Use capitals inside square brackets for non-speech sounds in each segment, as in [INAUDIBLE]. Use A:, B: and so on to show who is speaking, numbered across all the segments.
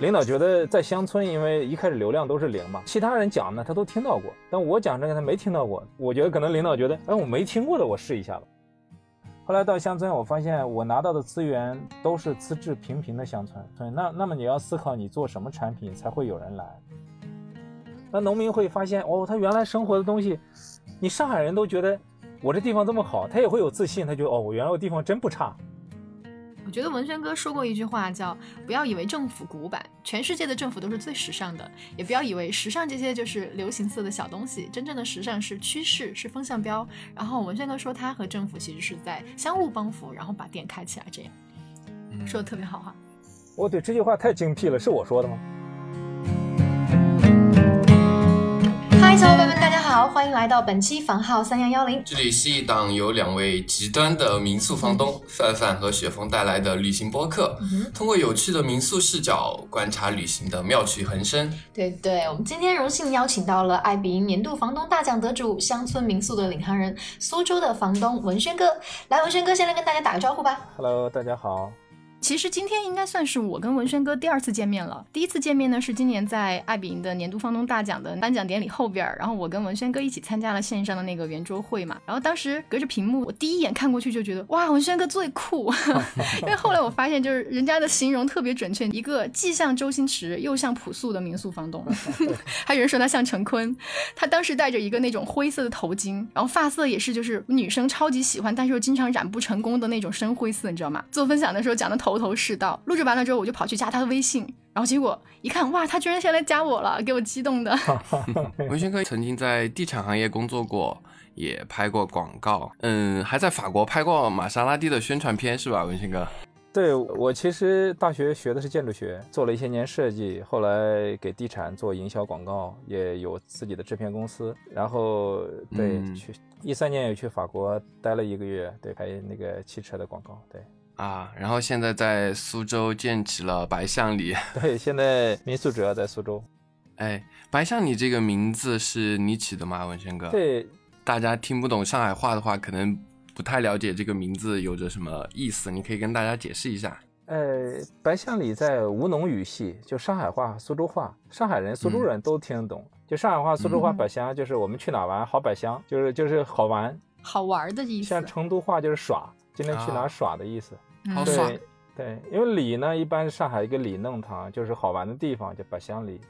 A: 领导觉得在乡村，因为一开始流量都是零嘛，其他人讲呢他都听到过，但我讲这个他没听到过。我觉得可能领导觉得，哎，我没听过的，我试一下吧。后来到乡村，我发现我拿到的资源都是资质平平的乡村。对，那那么你要思考你做什么产品才会有人来。那农民会发现，哦，他原来生活的东西，你上海人都觉得我这地方这么好，他也会有自信，他觉得哦，我原来我地方真不差。
B: 我觉得文轩哥说过一句话，叫“不要以为政府古板，全世界的政府都是最时尚的；也不要以为时尚这些就是流行色的小东西，真正的时尚是趋势，是风向标。”然后文轩哥说，他和政府其实是在相互帮扶，然后把店开起来，这样说的特别好哈。
A: 我，对，这句话太精辟了，是我说的吗？
B: 嗨，小伙伴们，好，欢迎来到本期房号三幺幺零。
C: 这里是一档由两位极端的民宿房东范范和雪峰带来的旅行播客，通过有趣的民宿视角观察旅行的妙趣横生。
B: 对对，我们今天荣幸邀请到了爱彼迎年度房东大奖得主、乡村民宿的领航人、苏州的房东文轩哥。来，文轩哥先来跟大家打个招呼吧。
A: Hello，大家好。
B: 其实今天应该算是我跟文轩哥第二次见面了。第一次见面呢是今年在爱彼迎的年度房东大奖的颁奖典礼后边，然后我跟文轩哥一起参加了线上的那个圆桌会嘛。然后当时隔着屏幕，我第一眼看过去就觉得哇，文轩哥最酷。[LAUGHS] 因为后来我发现，就是人家的形容特别准确，一个既像周星驰又像朴素的民宿房东。[LAUGHS] 还有人说他像陈坤，他当时戴着一个那种灰色的头巾，然后发色也是就是女生超级喜欢，但是又经常染不成功的那种深灰色，你知道吗？做分享的时候讲的头。头头是道，录制完了之后，我就跑去加他的微信，然后结果一看，哇，他居然先来加我了，给我激动的。
C: 文轩哥曾经在地产行业工作过，也拍过广告，嗯，还在法国拍过玛莎拉蒂的宣传片，是吧？文轩哥，
A: 对我其实大学学的是建筑学，做了一些年设计，后来给地产做营销广告，也有自己的制片公司，然后对去一三年也去法国待了一个月，对拍那个汽车的广告，对。
C: 啊，然后现在在苏州建起了白象里。[LAUGHS]
A: 对，现在民宿主要在苏州。[LAUGHS]
C: 哎，白象里这个名字是你起的吗，文轩哥？
A: 对，
C: 大家听不懂上海话的话，可能不太了解这个名字有着什么意思，你可以跟大家解释一下。
A: 呃，白象里在吴侬语系，就上海话、苏州话，上海人、苏州人都听得懂。就上海话、苏州话，百香就是我们去哪玩，好百香，就是就是好玩、
B: 好玩的意思。
A: 像成都话就是耍，今天去哪耍的意思。
C: 对
A: 对，因为里呢，一般是上海一个里弄堂，就是好玩的地方，叫百香里，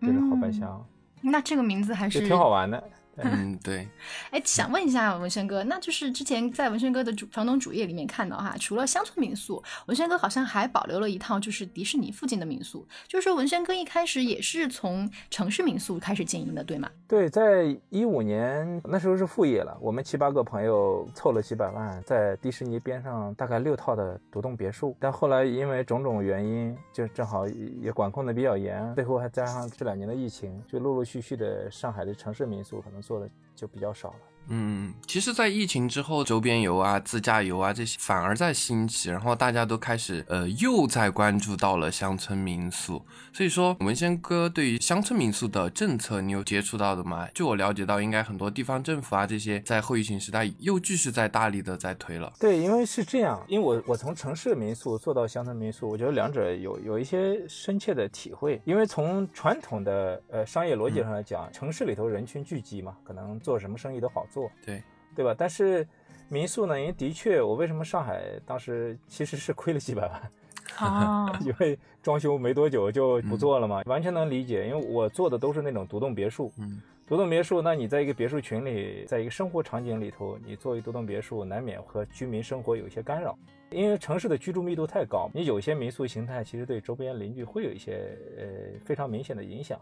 A: 就是好百香。
B: 那这个名字还是
A: 挺好玩的。[LAUGHS]
C: 嗯，对。
B: 哎，想问一下文轩哥，那就是之前在文轩哥的主房东主页里面看到哈，除了乡村民宿，文轩哥好像还保留了一套就是迪士尼附近的民宿。就是说文轩哥一开始也是从城市民宿开始经营的，对吗？
A: 对，在一五年那时候是副业了，我们七八个朋友凑了几百万，在迪士尼边上大概六套的独栋别墅。但后来因为种种原因，就正好也管控的比较严，最后还加上这两年的疫情，就陆陆续续的上海的城市民宿可能。做的就比较少了。
C: 嗯，其实，在疫情之后，周边游啊、自驾游啊这些反而在兴起，然后大家都开始呃又在关注到了乡村民宿。所以说，文仙哥对于乡村民宿的政策，你有接触到的吗？据我了解到，应该很多地方政府啊这些在后疫情时代又继续在大力的在推了。
A: 对，因为是这样，因为我我从城市民宿做到乡村民宿，我觉得两者有有一些深切的体会。因为从传统的呃商业逻辑上来讲，城市里头人群聚集嘛，可能做什么生意都好做。
C: 对，
A: 对吧？但是民宿呢，因为的确，我为什么上海当时其实是亏了几百万
B: 啊？[LAUGHS]
A: 因为装修没多久就不做了嘛，完全能理解。因为我做的都是那种独栋别墅，
C: 嗯，
A: 独栋别墅，那你在一个别墅群里，在一个生活场景里头，你做一独栋别墅，难免和居民生活有一些干扰。因为城市的居住密度太高，你有些民宿形态其实对周边邻居会有一些呃非常明显的影响。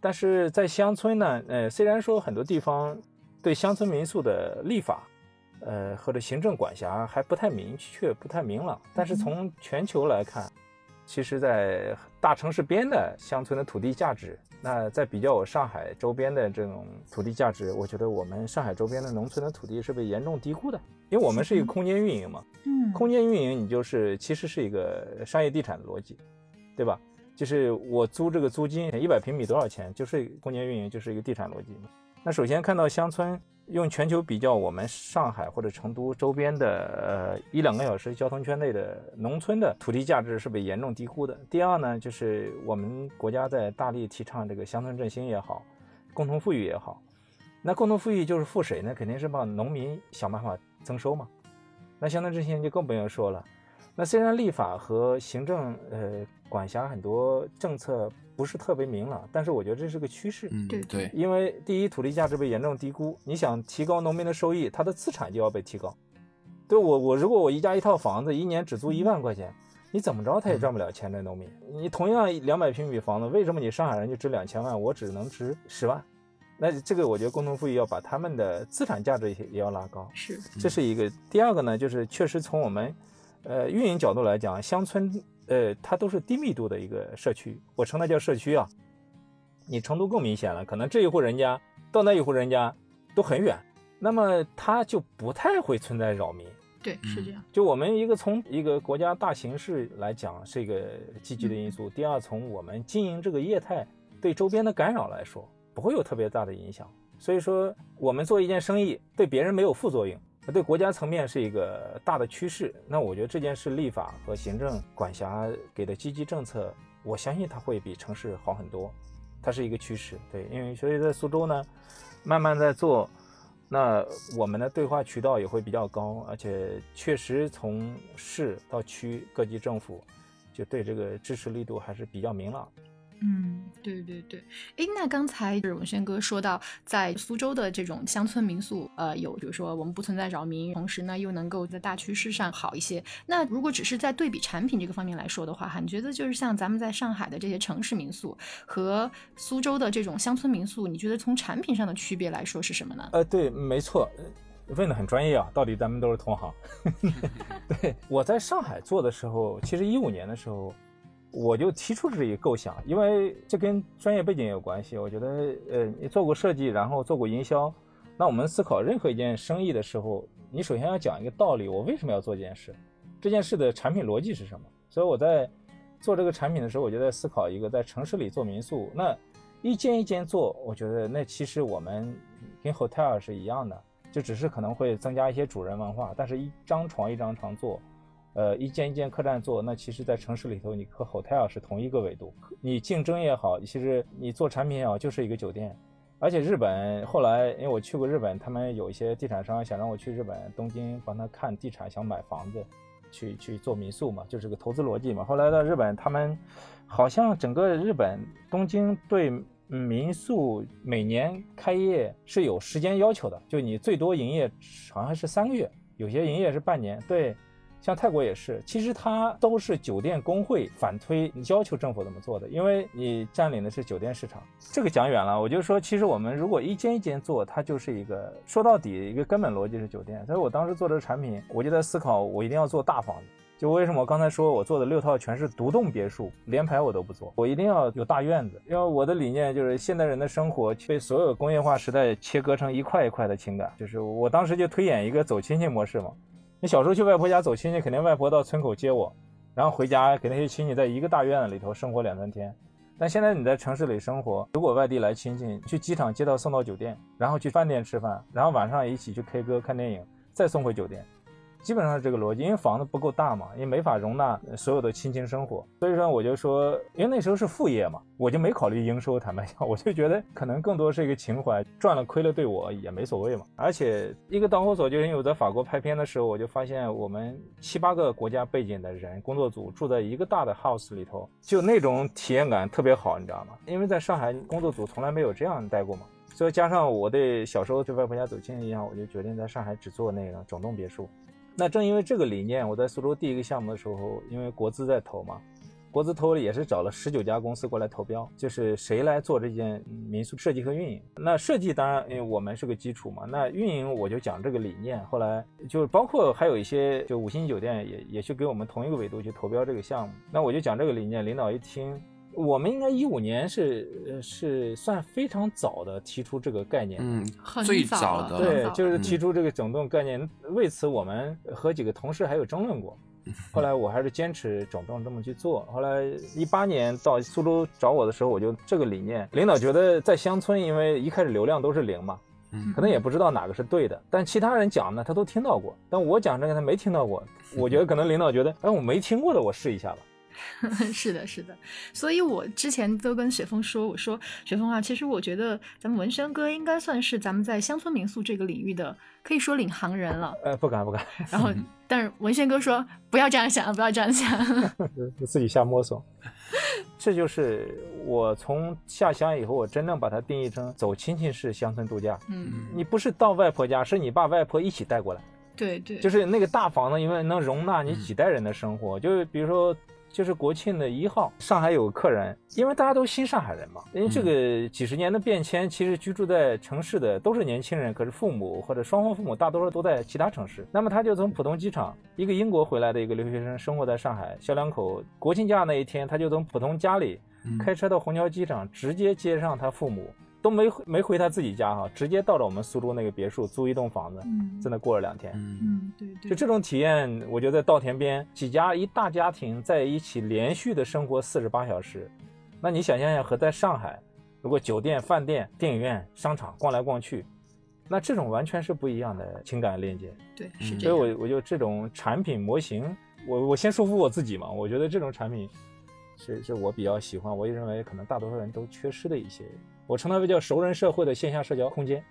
A: 但是在乡村呢，呃，虽然说很多地方。对乡村民宿的立法，呃，或者行政管辖还不太明确、不太明朗。但是从全球来看，其实，在大城市边的乡村的土地价值，那在比较我上海周边的这种土地价值，我觉得我们上海周边的农村的土地是被严重低估的。因为我们是一个空间运营嘛，
B: 嗯，
A: 空间运营你就是其实是一个商业地产的逻辑，对吧？就是我租这个租金一百平米多少钱，就是空间运营就是一个地产逻辑嘛。那首先看到乡村用全球比较，我们上海或者成都周边的呃一两个小时交通圈内的农村的土地价值是被严重低估的。第二呢，就是我们国家在大力提倡这个乡村振兴也好，共同富裕也好。那共同富裕就是富谁呢？肯定是帮农民想办法增收嘛。那乡村振兴就更不用说了。那虽然立法和行政呃管辖很多政策不是特别明朗，但是我觉得这是个趋势。
C: 嗯，
B: 对
C: 对，
A: 因为第一，土地价值被严重低估，你想提高农民的收益，他的资产就要被提高。对我，我如果我一家一套房子，一年只租一万块钱，你怎么着他也赚不了钱。这农民，你同样两百平米房子，为什么你上海人就值两千万，我只能值十万？那这个我觉得共同富裕要把他们的资产价值也也要拉高，
B: 是
A: 这是一个。第二个呢，就是确实从我们呃运营角度来讲，乡村呃它都是低密度的一个社区，我称它叫社区啊。你成都更明显了，可能这一户人家到那一户人家都很远，那么它就不太会存在扰民。
B: 对，是这样。
A: 就我们一个从一个国家大形势来讲是一个积极的因素，第二从我们经营这个业态对周边的干扰来说，不会有特别大的影响。所以说，我们做一件生意对别人没有副作用，对国家层面是一个大的趋势。那我觉得这件事立法和行政管辖给的积极政策，我相信它会比城市好很多。它是一个趋势，对，因为所以在苏州呢，慢慢在做，那我们的对话渠道也会比较高，而且确实从市到区各级政府，就对这个支持力度还是比较明朗。
B: 嗯，对对对，诶，那刚才就是文轩哥说到，在苏州的这种乡村民宿，呃，有比如说我们不存在扰民，同时呢又能够在大趋势上好一些。那如果只是在对比产品这个方面来说的话，哈，你觉得就是像咱们在上海的这些城市民宿和苏州的这种乡村民宿，你觉得从产品上的区别来说是什么呢？
A: 呃，对，没错，问的很专业啊，到底咱们都是同行。[LAUGHS] 对，我在上海做的时候，其实一五年的时候。我就提出这一构想，因为这跟专业背景有关系。我觉得，呃，你做过设计，然后做过营销，那我们思考任何一件生意的时候，你首先要讲一个道理：我为什么要做这件事？这件事的产品逻辑是什么？所以我在做这个产品的时候，我就在思考一个，在城市里做民宿，那一间一间做，我觉得那其实我们跟 hotel 是一样的，就只是可能会增加一些主人文化，但是一张床一张床做。呃，一间一间客栈做，那其实，在城市里头，你和 hotel 是同一个维度。你竞争也好，其实你做产品也好，就是一个酒店。而且日本后来，因为我去过日本，他们有一些地产商想让我去日本东京帮他看地产，想买房子，去去做民宿嘛，就是个投资逻辑嘛。后来到日本，他们好像整个日本东京对民宿每年开业是有时间要求的，就你最多营业好像是三个月，有些营业是半年。对。像泰国也是，其实它都是酒店工会反推要求政府怎么做的，因为你占领的是酒店市场。这个讲远了，我就说，其实我们如果一间一间做，它就是一个说到底一个根本逻辑是酒店。所以我当时做这个产品，我就在思考，我一定要做大房子。就为什么我刚才说我做的六套全是独栋别墅，联排我都不做，我一定要有大院子。因为我的理念就是现代人的生活被所有工业化时代切割成一块一块的情感，就是我当时就推演一个走亲戚模式嘛。你小时候去外婆家走亲戚，肯定外婆到村口接我，然后回家给那些亲戚在一个大院子里头生活两三天。但现在你在城市里生活，如果外地来亲戚，去机场接到送到酒店，然后去饭店吃饭，然后晚上一起去 K 歌看电影，再送回酒店。基本上是这个逻辑，因为房子不够大嘛，也没法容纳所有的亲情生活，所以说我就说，因为那时候是副业嘛，我就没考虑营收。坦白讲，[LAUGHS] 我就觉得可能更多是一个情怀，赚了亏了对我也没所谓嘛。而且一个导火索就是因为我在法国拍片的时候，我就发现我们七八个国家背景的人工作组住在一个大的 house 里头，就那种体验感特别好，你知道吗？因为在上海工作组从来没有这样待过嘛，所以加上我对小时候去外婆家走亲戚一样，我就决定在上海只做那个整栋别墅。那正因为这个理念，我在苏州第一个项目的时候，因为国资在投嘛，国资投了也是找了十九家公司过来投标，就是谁来做这件民宿设计和运营。那设计当然，因为我们是个基础嘛，那运营我就讲这个理念。后来就是包括还有一些就五星酒店也也去给我们同一个维度去投标这个项目。那我就讲这个理念，领导一听。我们应该一五年是是算非常早的提出这个概念，
C: 嗯，最早的
A: 对，就是提出这个整顿概念。为此，我们和几个同事还有争论过。[LAUGHS] 后来我还是坚持整顿这么去做。后来一八年到苏州找我的时候，我就这个理念，领导觉得在乡村，因为一开始流量都是零嘛，
C: 嗯
A: 可能也不知道哪个是对的，但其他人讲呢，他都听到过，但我讲这个他没听到过。我觉得可能领导觉得，哎，我没听过的，我试一下吧。[LAUGHS]
B: 是的，是的，所以我之前都跟雪峰说，我说雪峰啊，其实我觉得咱们文轩哥应该算是咱们在乡村民宿这个领域的，可以说领航人了。
A: 呃，不敢不敢，
B: 然后，[LAUGHS] 但是文轩哥说不要这样想，不要这样想。[LAUGHS]
A: 自己瞎摸索。这就是我从下乡以后，我真正把它定义成走亲戚式乡村度假。
B: 嗯，
A: 你不是到外婆家，是你把外婆一起带过来。
B: 对对，
A: 就是那个大房子，因为能容纳你几代人的生活。就是比如说，就是国庆的一号，上海有个客人，因为大家都新上海人嘛，因为这个几十年的变迁，其实居住在城市的都是年轻人，可是父母或者双方父母大多数都在其他城市。那么他就从浦东机场，一个英国回来的一个留学生，生活在上海，小两口国庆假那一天，他就从浦东家里
C: 嗯
A: 开车到虹桥机场，直接接上他父母。都没没回他自己家哈，直接到了我们苏州那个别墅租一栋房子，
B: 嗯
A: 在那过了两天。
C: 嗯
B: 嗯，对对，
A: 就这种体验，我觉得在稻田边几家一大家庭在一起连续的生活四十八小时，那你想象一下，和在上海，如果酒店、饭店、电影院、商场逛来逛去，那这种完全是不一样的情感链接。
B: 对是
C: 嗯
A: 所以。我我就这种产品模型，我我先说服我自己嘛，我觉得这种产品是是我比较喜欢，我也认为可能大多数人都缺失的一些，我称它为叫熟人社会的线下社交空间。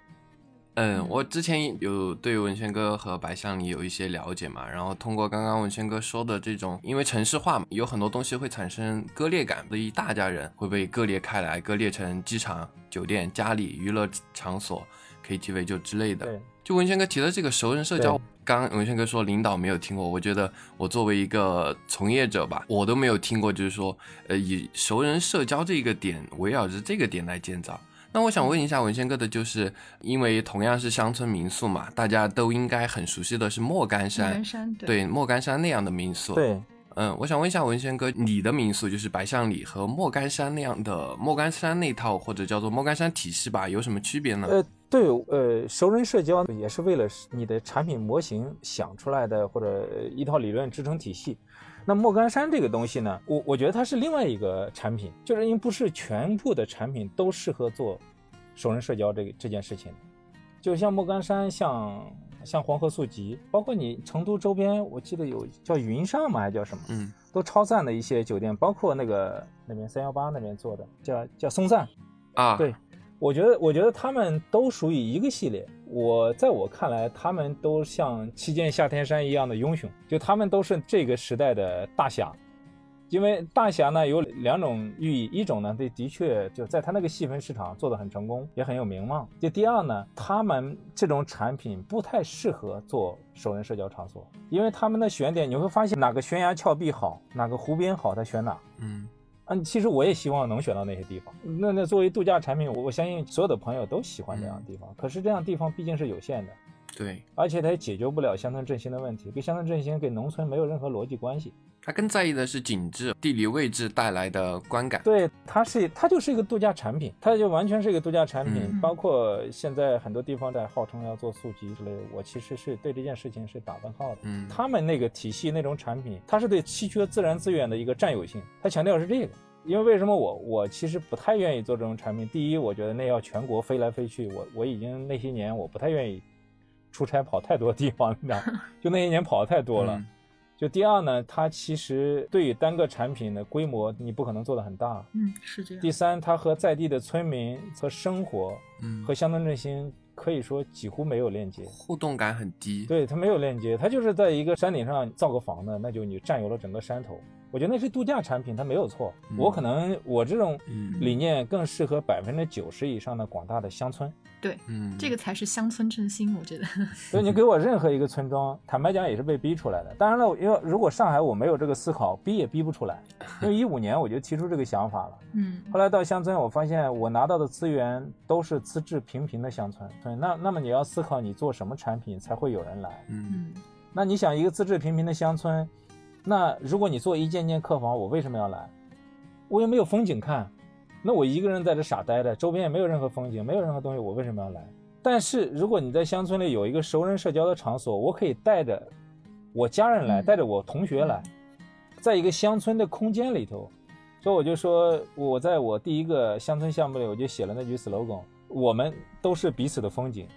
C: 嗯，我之前有对文轩哥和白象里有一些了解嘛，然后通过刚刚文轩哥说的这种，因为城市化嘛，有很多东西会产生割裂感，所以一大家人会被割裂开来，割裂成机场、酒店、家里、娱乐场所、KTV 就之类的。
A: 对，
C: 就文轩哥提的这个熟人社交
A: 对，
C: 刚刚文轩哥说领导没有听过，我觉得我作为一个从业者吧，我都没有听过，就是说，呃，以熟人社交这个点围绕着这个点来建造。那我想问一下文轩哥的，就是因为同样是乡村民宿嘛，大家都应该很熟悉的是莫干
B: 莫
C: 山
B: 干，山对
C: 对莫干山那样的民宿。，
A: 对，
C: 嗯，我想问一下文轩哥，你的民宿就是白象里和莫干山那样的莫干山那套或者叫做莫干山体系吧，有什么区别呢？
A: 呃，对，呃，熟人社交也是为了你的产品模型想出来的，或者呃一套理论支撑体系。那莫干山这个东西呢，我我觉得它是另外一个产品，就是因为不是全部的产品都适合做熟人社交这个这件事情。就像莫干山，像像黄河宿集，包括你成都周边，我记得有叫云上嘛，还叫什么，
C: 嗯
A: 都超赞的一些酒店，包括那个那边三幺八那边做的，叫叫松赞，
C: 啊，
A: 对，我觉得，我觉得他们都属于一个系列。我在我看来，他们都像七剑下天山一样的英雄，就他们都是这个时代的大侠。因为大侠呢有两种寓意，一种呢，这的确就在他那个细分市场做得很成功，也很有名望。就第二呢，他们这种产品不太适合做熟人社交场所，因为他们的选点你会发现哪个悬崖峭壁好，哪个湖边好，他选哪。
C: 嗯
A: 嗯，其实我也希望能选到那些地方。那那作为度假产品，我我相信所有的朋友都喜欢这样的地方。可是这样地方毕竟是有限的，
C: 对，
A: 而且它也解决不了乡村振兴的问题，跟乡村振兴跟农村没有任何逻辑关系。
C: 他更在意的是景致、地理位置带来的观感。
A: 对，它是它就是一个度假产品，它就完全是一个度假产品。
C: 嗯
A: 包括现在很多地方在号称要做宿集之类的，我其实是对这件事情是打问号的。
C: 嗯，
A: 他们那个体系那种产品，它是对稀缺自然资源的一个占有性，它强调是这个。因为为什么我我其实不太愿意做这种产品？第一，我觉得那要全国飞来飞去，我我已经那些年我不太愿意出差跑太多地方，你知道，就那些年跑的太多了。
C: 嗯
A: 就第二呢，它其实对于单个产品的规模，你不可能做得很大。
B: 嗯，是这样。
A: 第三，它和在地的村民和生活
C: 嗯
A: 和乡村振兴可以说几乎没有链接。
C: 互动感很低。
A: 对，它没有链接，它就是在一个山顶上造个房子，那就你占有了整个山头。我觉得那是度假产品，它没有错。
C: 嗯
A: 我可能我这种
C: 嗯
A: 理念更适合百分之九十以上的广大的乡村。
B: 对，
C: 嗯，
B: 这个才是乡村振兴，我觉得。[LAUGHS]
A: 所以你给我任何一个村庄，坦白讲也是被逼出来的。当然了，因为如果上海我没有这个思考，逼也逼不出来。因为一五年我就提出这个想法了。
B: 嗯
A: 后来到乡村，我发现我拿到的资源都是资质平平的乡村。对，那那么你要思考你做什么产品才会有人来。
C: 嗯
B: 嗯
A: 那你想一个资质平平的乡村，那如果你做一间间客房，我为什么要来？我又没有风景看，那我一个人在这傻呆着，周边也没有任何风景，没有任何东西，我为什么要来？但是如果你在乡村里有一个熟人社交的场所，我可以带着我家人来，
B: 嗯
A: 带着我同学来，在一个乡村的空间里头，所以我就说我在我第一个乡村项目里，我就写了那句 slogan：我们都是彼此的风景，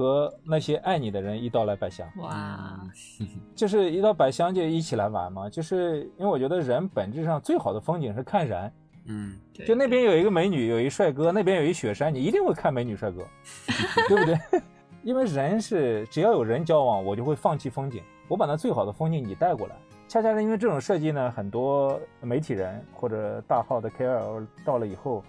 A: 和那些爱你的人一道来百香。
B: 哇，[LAUGHS]
A: 就是一到百香就一起来玩嘛，就是因为我觉得人本质上最好的风景是看人，
C: 嗯，
B: 对
A: 就那边有一个美女，有一帅哥，那边有一雪山，你一定会看美女帅哥，[LAUGHS] 对不对？[LAUGHS] 因为人是只要有人交往，我就会放弃风景，我把那最好的风景你带过来。恰恰是因为这种设计呢，很多媒体人或者大号的 KOL 到了以后，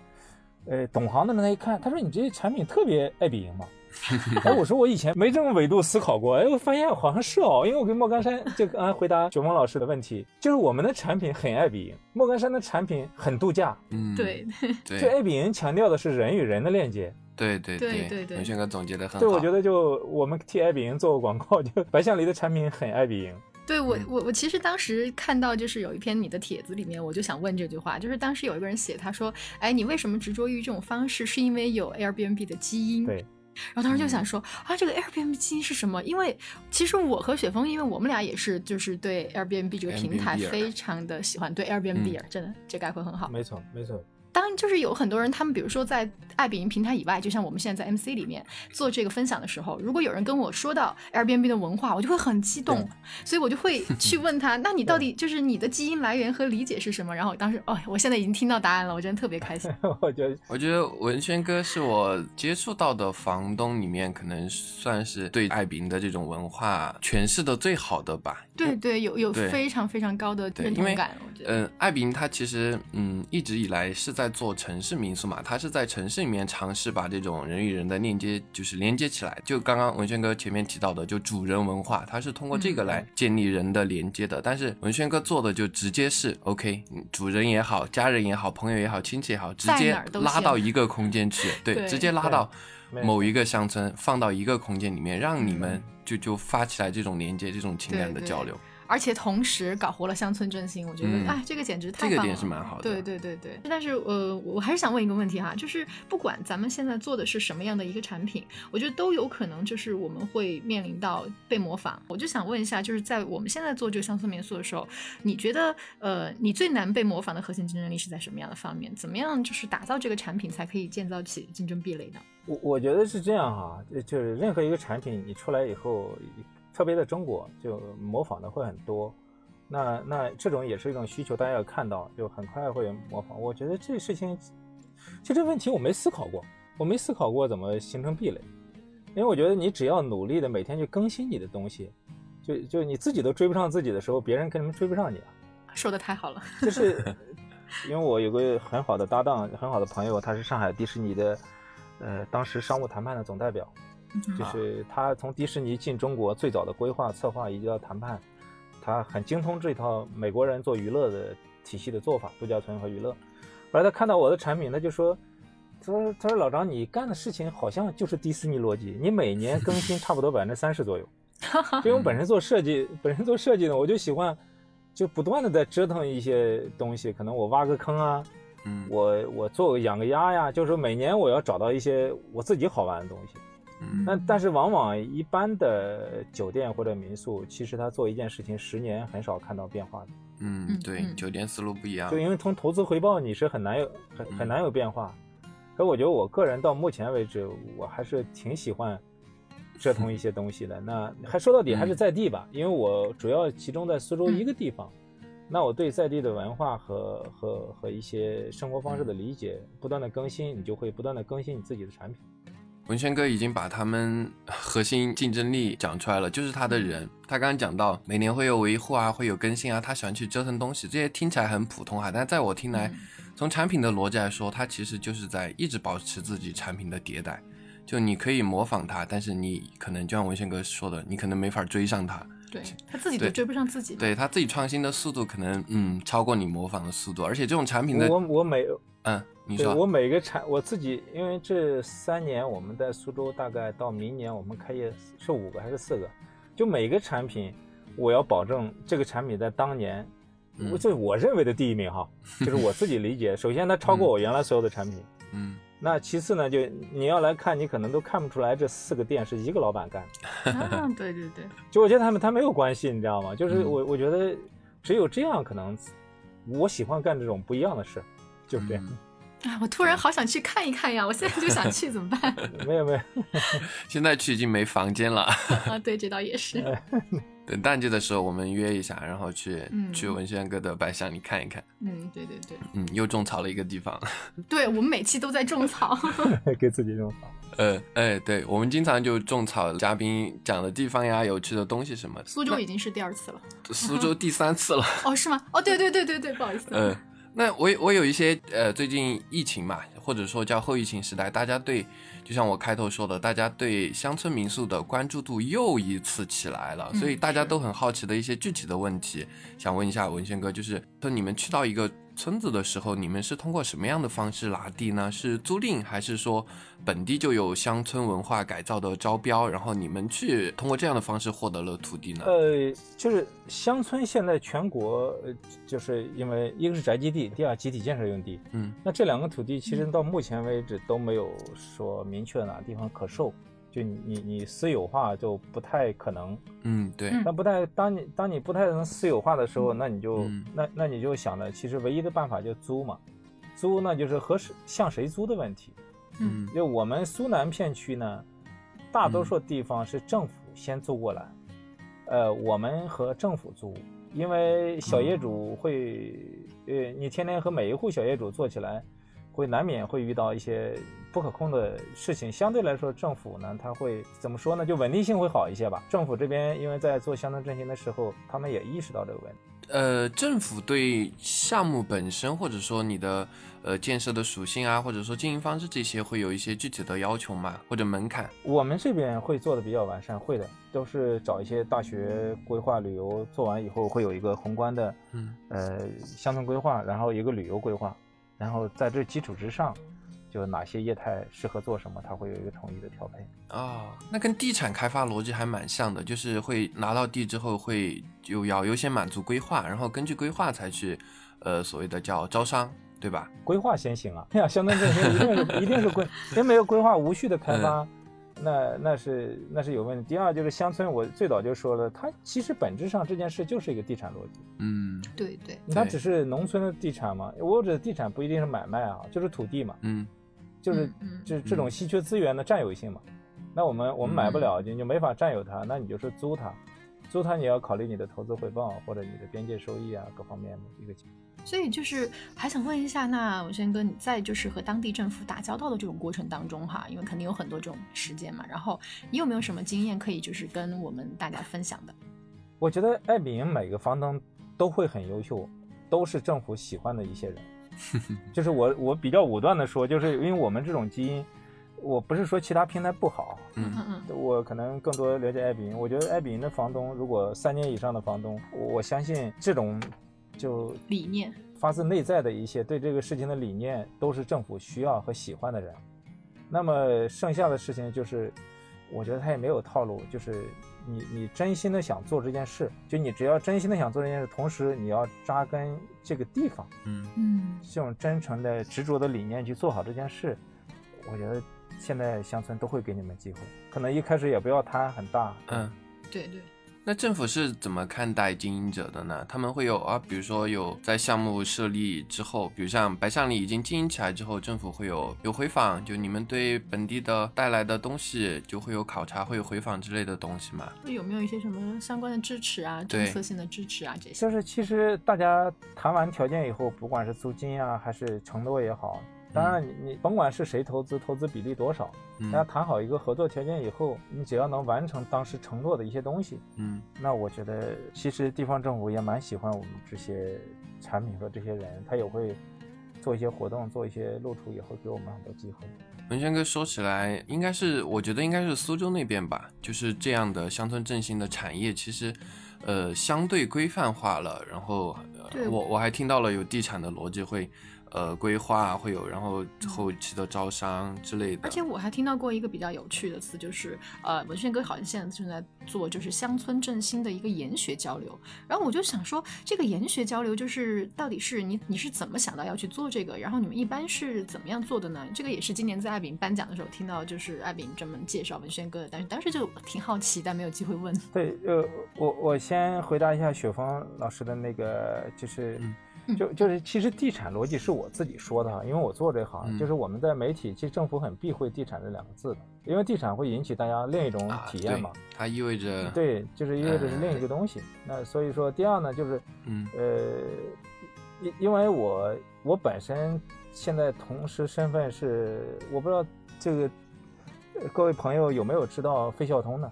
A: 呃，懂行的人他一看，他说你这些产品特别爱彼迎嘛。[LAUGHS] 哎，我说我以前没这么维度思考过，哎，我发现好像是哦，因为我跟莫干山就刚才回答雪峰老师的问题，就是我们的产品很爱彼迎，莫干山的产品很度假，
C: 嗯，
B: 对
A: 就
C: 对
A: 爱彼迎强调的是人与人的链接。
C: 对对
B: 对对对
C: 文轩哥总结的很好。
A: 对，我觉得就我们替爱彼迎做个广告，就白象梨的产品很爱彼迎。
B: 对我
C: 嗯
B: 我我其实当时看到就是有一篇你的帖子里面，我就想问这句话，就是当时有一个人写，他说，哎，你为什么执着于这种方式？是因为有 Airbnb 的基因？
A: 对。
B: 然后当时就想说、啊，这个 Airbnb 是什么？因为其实我和雪峰，因为我们俩也是就是对 Airbnb 这个平台非常的喜欢，对 Airbnb、真的这概括很好。
A: 没错，没错。
B: 当然，就是有很多人，他们比如说在爱彼迎平台以外，就像我们现在在 MC 里面做这个分享的时候，如果有人跟我说到 Airbnb 的文化，我就会很激动，所以我就会去问他，那你到底 [LAUGHS] 就是你的基因来源和理解是什么？然后当时，哦，我现在已经听到答案了，我真的特别开心。[LAUGHS]
A: 我觉得
C: 我觉得文轩哥是我接触到的房东里面，可能算是对爱彼迎的这种文化诠释的最好的吧。
B: 对对，有有非常非常高的认同感，我觉得。
C: 嗯，爱彼迎它其实嗯一直以来是在做城市民宿嘛，他是在城市里面尝试把这种人与人的链接就是连接起来。就刚刚文轩哥前面提到的，就主人文化，它是通过这个
B: 嗯
C: 来建立人的连接的。但是文轩哥做的就直接是 OK，嗯主人也好，家人也好，朋友也好，亲戚也好，直接拉到一个空间去，对，
B: 对
C: 直接拉到某一个乡村，放到一个空间里面，让你们
A: 嗯
C: 就就发起来这种连接、这种情感的
B: 对对
C: 交流。
B: 而且同时搞活了乡村振兴，我觉得、
C: 嗯
B: 哎，这个简直太
C: 这个
B: 棒了。
C: 点是蛮好的
B: 对对对对。但是呃，我还是想问一个问题哈，就是不管咱们现在做的是什么样的一个产品，我觉得都有可能就是我们会面临到被模仿。我就想问一下，就是在我们现在做这个乡村民宿的时候，你觉得呃，你最难被模仿的核心竞争力是在什么样的方面？怎么样就是打造这个产品才可以建造起竞争壁垒呢？
A: 我我觉得是这样哈，就就是任何一个产品你出来以后，特别在中国就模仿的会很多。那那这种也是一种需求，大家要看到，就很快会模仿。我觉得这事情，其实这问题我没思考过，我没思考过怎么形成壁垒，因为我觉得你只要努力的每天去更新你的东西，就就你自己都追不上自己的时候，别人根本追不上你啊。
B: 说的太好了，
A: 就是 [LAUGHS] 因为我有个很好的搭档，很好的朋友，他是上海迪士尼的，呃，当时商务谈判的总代表，就是他从迪士尼进中国最早的规划策划以及到谈判，他很精通这套美国人做娱乐的体系的做法，度假村和娱乐。后来他看到我的产品，他就说。他说：“他说老张，你干的事情好像就是迪士尼逻辑，你每年更新差不多百分之三十左右。[LAUGHS] 因为我本身做设计，本身做设计呢，我就喜欢就不断的在折腾一些东西，可能我挖个坑啊，
C: 嗯，
A: 我我做个养个鸭呀，就是说每年我要找到一些我自己好玩的东西。
C: 嗯
A: 但但是往往一般的酒店或者民宿，其实他做一件事情十年很少看到变化的，
C: 嗯，对，
B: 嗯
C: 酒店思路不一样
A: 就。因为从投资回报你是很难有很很难有变化。可我觉得我个人到目前为止，我还是挺喜欢折腾一些东西的。那还说到底还是在地吧，因为我主要集中在苏州一个地方。那我对在地的文化和和和一些生活方式的理解，不断的更新，你就会不断的更新你自己的产品。
C: 文轩哥已经把他们核心竞争力讲出来了，就是他的人。他刚刚讲到每年会有维护啊，会有更新啊，他喜欢去折腾东西，这些听起来很普通哈，但在我听来，从产品的逻辑来说，他其实就是在一直保持自己产品的迭代。就你可以模仿他，但是你可能就像文轩哥说的，你可能没法追上他。
B: 对 [LAUGHS] 他自己都追不上自己。
C: 对他自己创新的速度可能嗯超过你模仿的速度，而且这种产品的
A: 我我每
C: 嗯，你说
A: 我每个产我自己，因为这三年我们在苏州，大概到明年我们开业是五个还是四个，就每个产品我要保证这个产品在当年，
C: 嗯
A: 我这我认为的第一名哈，就是我自己理解，[LAUGHS] 首先它超过我原来所有的产品。
C: 嗯
A: 那其次呢，就你要来看，你可能都看不出来这四个店是一个老板干的。[LAUGHS]
B: 啊，对对对，
A: 就我觉得他们他没有关系，你知道吗？就是
C: 嗯
A: 我我觉得只有这样可能，我喜欢干这种不一样的事，就是这样。
C: 嗯
B: 啊，我突然好想去看一看呀！我现在就想去，怎么办？
A: 没 [LAUGHS] 有没有，[LAUGHS]
C: 现在去已经没房间了。
B: 啊，对，这倒也是。
C: 等淡季的时候，我们约一下，然后去、
B: 嗯
C: 去文轩哥的白象里看一看。
B: 嗯，对对对，
C: 嗯，又种草了一个地方。[LAUGHS]
B: 对我们每期都在种草。[LAUGHS] [LAUGHS]
A: 给自己种草。
C: 呃，哎，对，我们经常就种草嘉宾讲的地方呀，有趣的东西什么的。
B: 苏州已经是第二次了。
C: 苏州第三次了。
B: 哦，是吗？哦，对对对对对，不好意思。
C: 呃，那我我有一些呃，最近疫情嘛，或者说叫后疫情时代，大家对，就像我开头说的，大家对乡村民宿的关注度又一次起来了，
B: 嗯
C: 所以大家都很好奇的一些具体的问题，想问一下文轩哥，就是说你们去到一个村子的时候，你们是通过什么样的方式拿地呢？是租赁，还是说本地就有乡村文化改造的招标，然后你们去通过这样的方式获得了土地呢？
A: 呃，就是乡村现在全国，呃就是因为一个是宅基地，第二集体建设用地。
C: 嗯
A: 那这两个土地其实到目前为止都没有说明确哪个地方可售，就你你你私有化就不太可能。
C: 嗯，对，
B: 嗯。
A: 那不太当你当你不太能私有化的时候，那你就、
C: 嗯。
A: 那那你就想着，其实唯一的办法就租嘛，租那就是和谁向谁租的问题。
C: 嗯。
A: 就我们苏南片区呢，大多数地方是政府先租过来，呃，我们和政府租，因为小业主会，呃，你天天和每一户小业主做起来，会难免会遇到一些不可控的事情。相对来说，政府呢，它会怎么说呢？就稳定性会好一些吧。政府这边因为在做乡村振兴的时候，他们也意识到这个问题。
C: 呃，政府对项目本身，或者说你的呃建设的属性啊，或者说经营方式这些，会有一些具体的要求吗？或者门槛？
A: 我们这边会做的比较完善，会的，都是找一些大学规划旅游做完以后，会有一个宏观的，
C: 嗯
A: 呃，乡村规划，然后一个旅游规划，然后在这基础之上，就哪些业态适合做什么，它会有一个统一的调配。
C: 啊、那跟地产开发逻辑还蛮像的，就是会拿到地之后会就要优先满足规划，然后根据规划才去呃所谓的叫招商，对吧？
A: 规划先行啊，哎呀，乡村振兴一定是一定是规，真没有规划无序的开发，那那是那是有问题。第二就是乡村，我最早就说了，它其实本质上这件事就是一个地产逻辑。
C: 嗯
B: 对对，
A: 它只是农村的地产嘛，我指的地产不一定是买卖啊，就是土地嘛，
C: 嗯
A: 就是这这种稀缺资源的占有性嘛。那我们我们买不了，你就没法占有它，那你就是租它，租它你要考虑你的投资回报或者你的边界收益啊各方面的一个。
B: 所以就是还想问一下，那我先跟，你在就是和当地政府打交道的这种过程当中哈，因为肯定有很多这种实践嘛，然后你有没有什么经验可以就是跟我们大家分享的？
A: 我觉得爱彼迎每个房东都会很优秀，都是政府喜欢的一些人。[LAUGHS] 就是我我比较武断的说，就是因为我们这种基因，我不是说其他平台不好，
C: 嗯
B: 嗯嗯
A: 我可能更多了解爱彼迎。我觉得爱彼迎的房东，如果三年以上的房东，我我相信这种就
B: 理念，
A: 发自内在的一些对这个事情的理念，都是政府需要和喜欢的人。那么剩下的事情就是，我觉得他也没有套路，就是你你真心的想做这件事，就你只要真心的想做这件事，同时你要扎根这个地方，
C: 嗯。
B: 嗯。
A: 这种真诚的执着的理念去做好这件事，我觉得现在乡村都会给你们机会，可能一开始也不要贪很大，
C: 嗯。
B: 对对，
C: 那政府是怎么看待经营者的呢？他们会有啊，比如说有在项目设立之后，比如像白象里已经经营起来之后，政府会有有回访，就你们对本地的带来的东西就会有考察，会有回访之类的东西吗？
B: 有没有一些什么相关的支持啊，政策性的支持啊这些？
A: 就是其实大家谈完条件以后，不管是租金啊还是承诺也好，当然你你甭管是谁投资，投资比例多少，大家
C: 嗯
A: 谈好一个合作条件以后，你只要能完成当时承诺的一些东西，
C: 嗯
A: 那我觉得其实地方政府也蛮喜欢我们这些产品和这些人，他也会做一些活动，做一些露出，也会给我们很多机会。
C: 文轩哥说起来，应该是我觉得应该是苏州那边吧，就是这样的乡村振兴的产业，其实呃相对规范化了。然后、呃、我我还听到了有地产的逻辑会呃规划会有，然后后期的招商之类的。
B: 而且我还听到过一个比较有趣的词，就是呃，文轩哥好像现在正在做就是乡村振兴的一个研学交流。然后我就想说，这个研学交流就是到底是你你是怎么想到要去做这个？然后你们一般是怎么样做的呢？这个也是今年在艾饼颁奖的时候听到，就是艾饼专门介绍文轩哥的，但是当时就挺好奇，但没有机会问。
A: 对，呃，我我先回答一下雪峰老师的那个，就是
C: 嗯
A: 就就是其实地产逻辑是我自己说的哈，因为我做这行，
C: 嗯
A: 就是我们在媒体，其实政府很避讳地产这两个字的，因为地产会引起大家另一种
C: 啊
A: 体验嘛。
C: 对它意味着，
A: 对，就是意味着是另一个东西。那所以说，第二呢，就是
C: 嗯
A: 呃，因因为我我本身现在同时身份是，我不知道这个呃各位朋友有没有知道费孝通呢？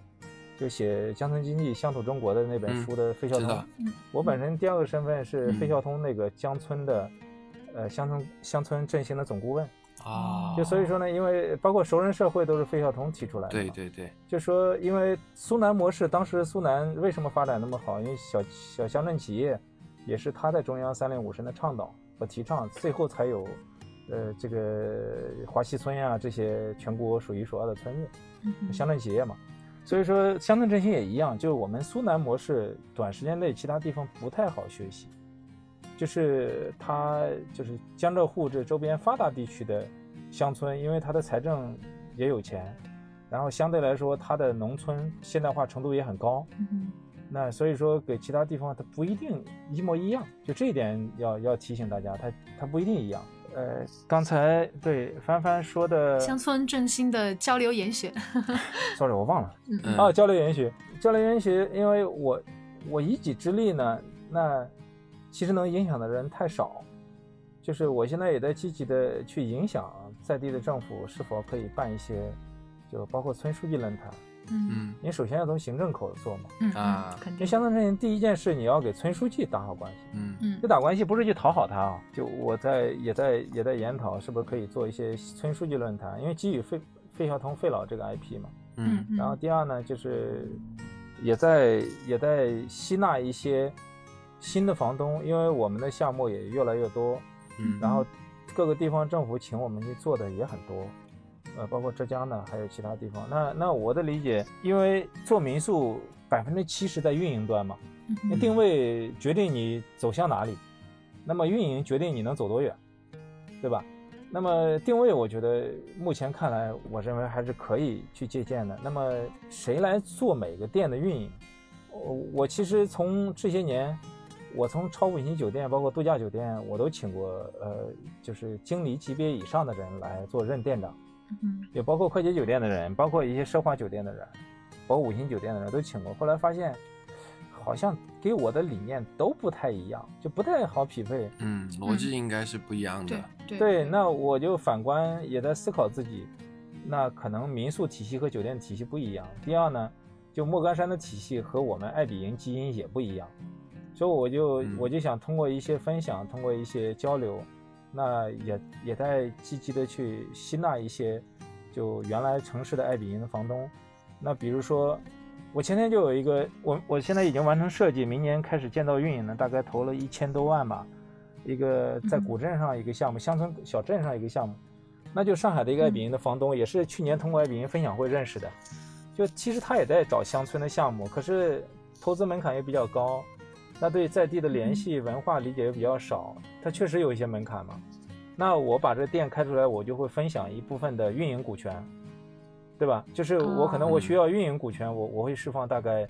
A: 就写《乡村经济乡土中国》的那本
C: 嗯
A: 书的费孝通。我本身第二个身份是
C: 嗯
A: 费孝通那个江村的，呃乡村乡村振兴的总顾问。
C: 啊，
A: 就所以说呢，因为包括熟人社会都是费孝通提出来的。
C: 对。对对，
A: 就说，因为苏南模式，当时苏南为什么发展那么好？因为小小乡镇企业也是他在中央三令五申的倡导和提倡，最后才有，呃，这个华西村呀这些全国数一数二的村子，乡镇企业嘛。所以说，乡村振兴也一样，就是我们苏南模式，短时间内其他地方不太好学习。就是它就是江浙沪这周边发达地区的乡村，因为它的财政也有钱，然后相对来说它的农村现代化程度也很高，
B: 嗯
A: 那所以说给其他地方它不一定一模一样，就这一点要要提醒大家，它它不一定一样。呃，刚才对帆帆说的
B: 乡村振兴的交流研学，，[LAUGHS]
A: sorry 我忘了。
B: 嗯
C: 嗯
A: 啊，交流研学，交流研学，因为我我一己之力呢，那其实能影响的人太少，就是我现在也在积极的去影响在地的政府是否可以办一些，就包括村书记论坛，
B: 嗯。
C: 嗯
A: 你首先要从行政口做嘛，
B: 嗯
C: 啊。
B: 肯定。
A: 因为乡村振兴第一件事你要给村书记打好关系，
C: 嗯。
B: 嗯
A: 这打关系不是去讨好他啊，就我在也在也在研讨是不是可以做一些村书记论坛，因为基于费费孝通费老这个 IP 嘛。
C: 嗯。
A: 然后第二呢，就是也在也在吸纳一些新的房东，因为我们的项目也越来越多，
C: 嗯。
A: 然后各个地方政府请我们去做的也很多，呃，包括浙江呢，还有其他地方。那那我的理解，因为做民宿百分之七十在运营端嘛，
B: 嗯
A: 那定位决定你走向哪里，那么运营决定你能走多远，对吧？那么定位，我觉得目前看来，我认为还是可以去借鉴的。那么谁来做每个店的运营？我我其实从这些年，我从超五星酒店，包括度假酒店，我都请过呃，就是经理级别以上的人来做任店长，
B: 嗯
A: 也包括快捷酒店的人，包括一些奢华酒店的人，包括五星酒店的人都请过。后来发现，好像给我的理念都不太一样，就不太好匹配。
C: 嗯，逻辑应该是不一样的
B: 对。对
A: 对，那我就反观也在思考自己，那可能民宿体系和酒店体系不一样。第二呢，就莫干山的体系和我们爱彼迎基因也不一样，所以我就、
C: 嗯
A: 我就想通过一些分享，通过一些交流，那也也在积极的去吸纳一些就原来城市的爱彼迎的房东。那比如说，我前天就有一个，我我现在已经完成设计，明年开始建造运营了，大概投了一千多万吧。一个在
B: 嗯
A: 古镇上一个项目，乡村小镇上一个项目，那就上海的一个爱彼迎的房东，也是去年通过爱彼迎分享会认识的。就其实他也在找乡村的项目，可是投资门槛也比较高，那对在地的联系、文化理解也比较少，它确实有一些门槛嘛。那我把这店开出来，我就会分享一部分的运营股权，对吧？就是我可能我需要运营股权，我我会释放大概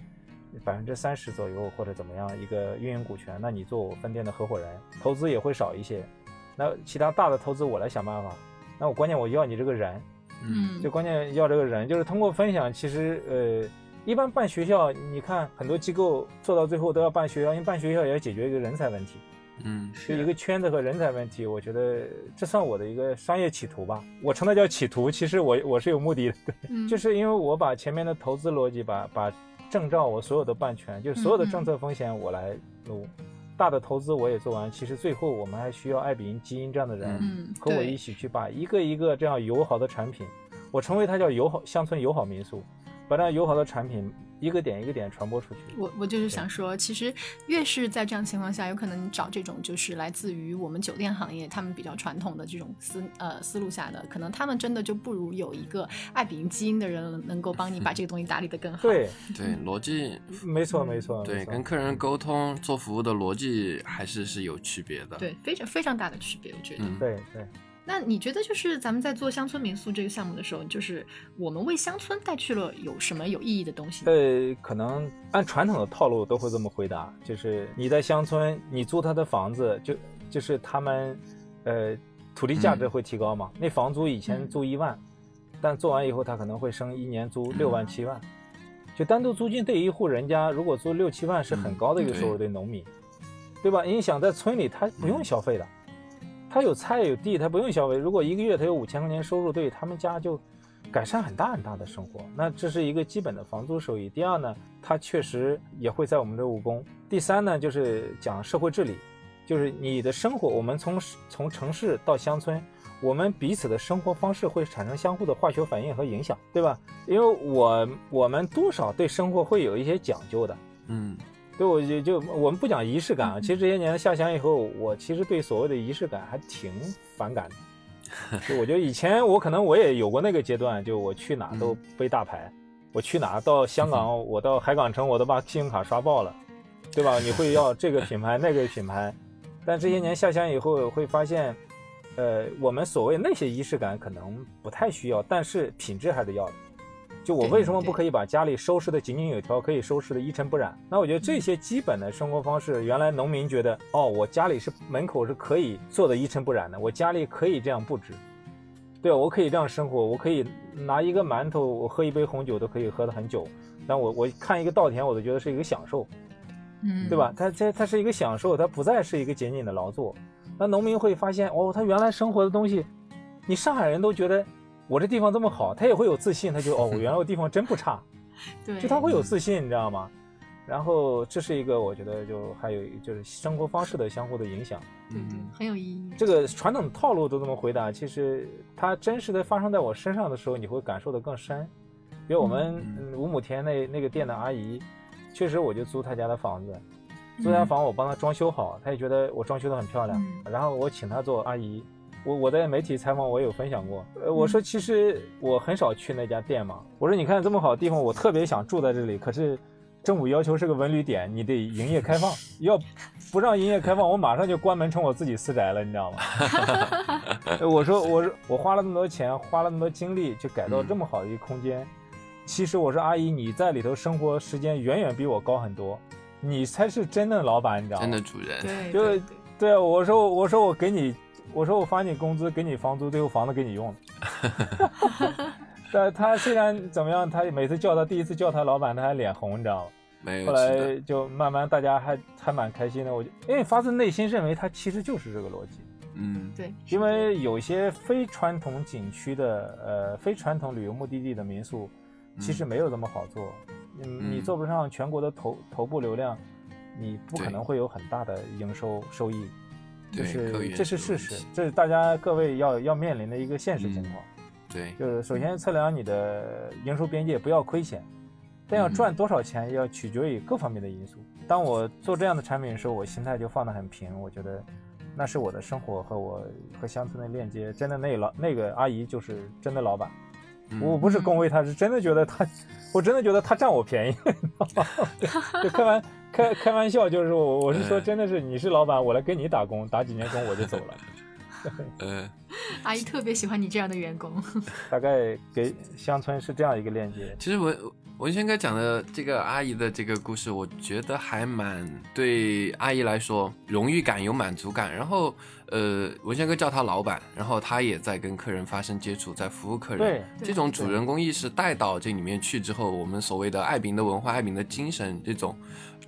A: 百分之三十左右或者怎么样一个运营股权，那你做我分店的合伙人，投资也会少一些。那其他大的投资我来想办法。那我关键我要你这个人，
C: 嗯
A: 就关键要这个人，就是通过分享，其实呃，一般办学校，你看很多机构做到最后都要办学校，因为办学校也要解决一个人才问题，
C: 嗯
A: 是一个圈子和人才问题。我觉得这算我的一个商业企图吧，我称它叫企图，其实我 [LAUGHS] 我是有目的的，
B: 嗯。
A: 就是因为我把前面的投资逻辑，把把证照我所有的办全，就是所有的政策风险我来撸。大的投资我也做完，其实最后我们还需要爱彼迎基因这样的人，
B: 嗯。
A: 和我一起去把一个一个这样友好的产品，我称为它叫友好乡村友好民宿，把这样友好的产品一个点一个点传播出去。
B: 我我就是想说，其实越是在这样情况下，有可能你找这种就是来自于我们酒店行业他们比较传统的这种思呃思路下的，可能他们真的就不如有一个爱彼迎基因的人能够帮你把这个东西打理得更好。
A: 对，
C: 对，逻辑
A: 没错没错，
C: 对跟客人沟通做服务的逻辑还是是有区别的。
B: 对，非常非常大的区别，我觉得。
C: 嗯
A: 对对。
B: 那你觉得就是咱们在做乡村民宿这个项目的时候，就是我们为乡村带去了有什么有意义的东西？
A: 呃，可能按传统的套路都会这么回答，就是你在乡村，你租他的房子，就就是他们，呃，土地价值会提高嘛。那房租以前租一万，但做完以后他可能会升一年租六万七万。就单独租金对一户人家，如果租六七万是很高的一个收入，对农民，对吧？你想在村里他不用消费的，他有菜有地，他不用消费。如果一个月他有五千块钱收入，对他们家就改善很大很大的生活。那这是一个基本的房租收益。第二呢，他确实也会在我们这务工。第三呢，就是讲社会治理，就是你的生活，我们从从城市到乡村。我们彼此的生活方式会产生相互的化学反应和影响，对吧？因为我我们多少对生活会有一些讲究的，
C: 嗯，
A: 对，我就就我们不讲仪式感啊。其实这些年下乡以后，我其实对所谓的仪式感还挺反感的。就我觉得以前我可能我也有过那个阶段，就我去哪都背大牌，我去哪到香港，我到海港城，我都把信用卡刷爆了，对吧？你会要这个品牌那个品牌，但这些年下乡以后会发现。呃，我们所谓那些仪式感可能不太需要，但是品质还得要的。就我为什么不可以把家里收拾的井井有条，可以收拾的一尘不染？那我觉得这些基本的生活方式，原来农民觉得，哦，我家里是门口是可以做的一尘不染的，我家里可以这样布置，对我可以这样生活，我可以拿一个馒头，我喝一杯红酒都可以喝的很久。但我我看一个稻田，我都觉得是一个享受，
B: 嗯，
A: 对吧？它它它是一个享受，它不再是一个仅仅的劳作。那农民会发现，哦，他原来生活的东西，你上海人都觉得我这地方这么好，他也会有自信，他就哦，我 [LAUGHS] 原来我地方真不差，[LAUGHS]
B: 对，
A: 就他会有自信，你知道吗？然后这是一个我觉得就还有就是生活方式的相互的影响，
B: 嗯，很有意义。
A: 这个传统套路都这么回答，其实它真实的发生在我身上的时候，你会感受的更深。比如我们五亩田那那个店的阿姨，确实我就租她家的房子。租家房我帮她装修好，她也觉得我装修的很漂亮，然后我请她做阿姨。我我在媒体采访我有分享过，呃，我说其实我很少去那家店嘛。我说你看这么好的地方，我特别想住在这里，可是政府要求是个文旅点，你得营业开放，要不让营业开放，我马上就关门成我自己私宅了，你知道吗？[LAUGHS] 我说我说我花了那么多钱，花了那么多精力去改造这么好的一个空间，其实我说阿姨你在里头生活时间远远比我高很多。你才是真的老板，你知道吗？
C: 真的主人，
B: 对，
A: 就对啊。我说，我说我给你，我说我发你工资，给你房租，最后房子给你用了。[LAUGHS] 但他虽然怎么样，他每次叫他第一次叫他老板，他还脸红，你知道吗？
C: 没有。
A: 后来就慢慢大家还还蛮开心的。我就因为发自内心认为他其实就是这个逻辑。
C: 嗯，
B: 对。
A: 因为有些非传统景区的呃非传统旅游目的地的民宿，其实没有这么好做。嗯，你做不上全国的头头部流量，你不可能会有很大的营收收益，就是这是事实，这是大家各位要要面临的一个现实情况。
C: 对，
A: 就是首先测量你的营收边界，不要亏钱，但要赚多少钱要取决于各方面的因素。当我做这样的产品的时候，我心态就放得很平，我觉得那是我的生活和我和乡村的链接。真的，那老那个阿姨就是真的老板。我不是恭维她，是真的觉得她，我真的觉得她占我便宜，[LAUGHS] 就开玩开开玩笑，就是我我是说，真的是你是老板，我来给你打工，打几年工我就走了。
C: 嗯，[LAUGHS]
B: 阿姨特别喜欢你这样的员工。[LAUGHS]
A: 大概给乡村是这样一个链接。
C: 其实文。文轩哥讲的这个阿姨的这个故事，我觉得还蛮对阿姨来说荣誉感有满足感。然后，呃，文轩哥叫他老板，然后他也在跟客人发生接触，在服务客人。
A: 对，
C: 这种主人公意识带到这里面去之后，我们所谓的爱民的文化、爱民的精神，这种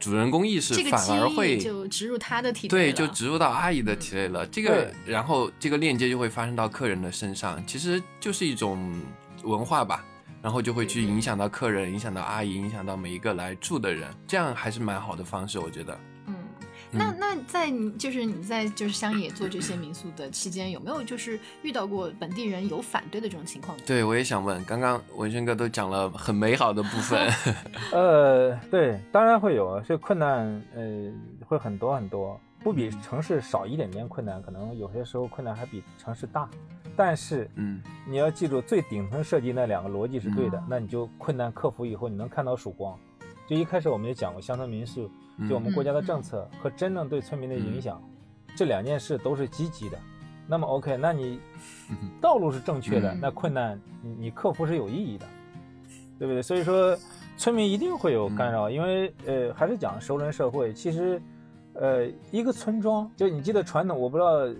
C: 主人公意识反而会
B: 就植入他的体内，
C: 对，就植入到阿姨的体内了。这个，然后这个链接就会发生到客人的身上，其实就是一种文化吧。然后就会去影响到客人，影响到阿姨，影响到每一个来住的人，这样还是蛮好的方式，我觉得。
B: 嗯，那那在你就是你在就是乡野做这些民宿的期间，有没有就是遇到过本地人有反对的这种情况？
C: 对，我也想问，刚刚文轩哥都讲了很美好的部分。[LAUGHS]
A: 呃，对，当然会有，这困难呃会很多很多，不比城市少一点点困难，可能有些时候困难还比城市大。但是，
C: 嗯，
A: 你要记住，最顶层设计那两个逻辑是对的，那你就困难克服以后，你能看到曙光。就一开始我们也讲过，乡村民宿，就我们国家的政策和真正对村民的影响，这两件事都是积极的。那么 OK，那你 [LAUGHS] 道路是正确的，那困难你你克服是有意义的，对不对？所以说，村民一定会有干扰，因为呃，还是讲熟人社会，其实。呃，一个村庄，就你记得传统，我不知道呃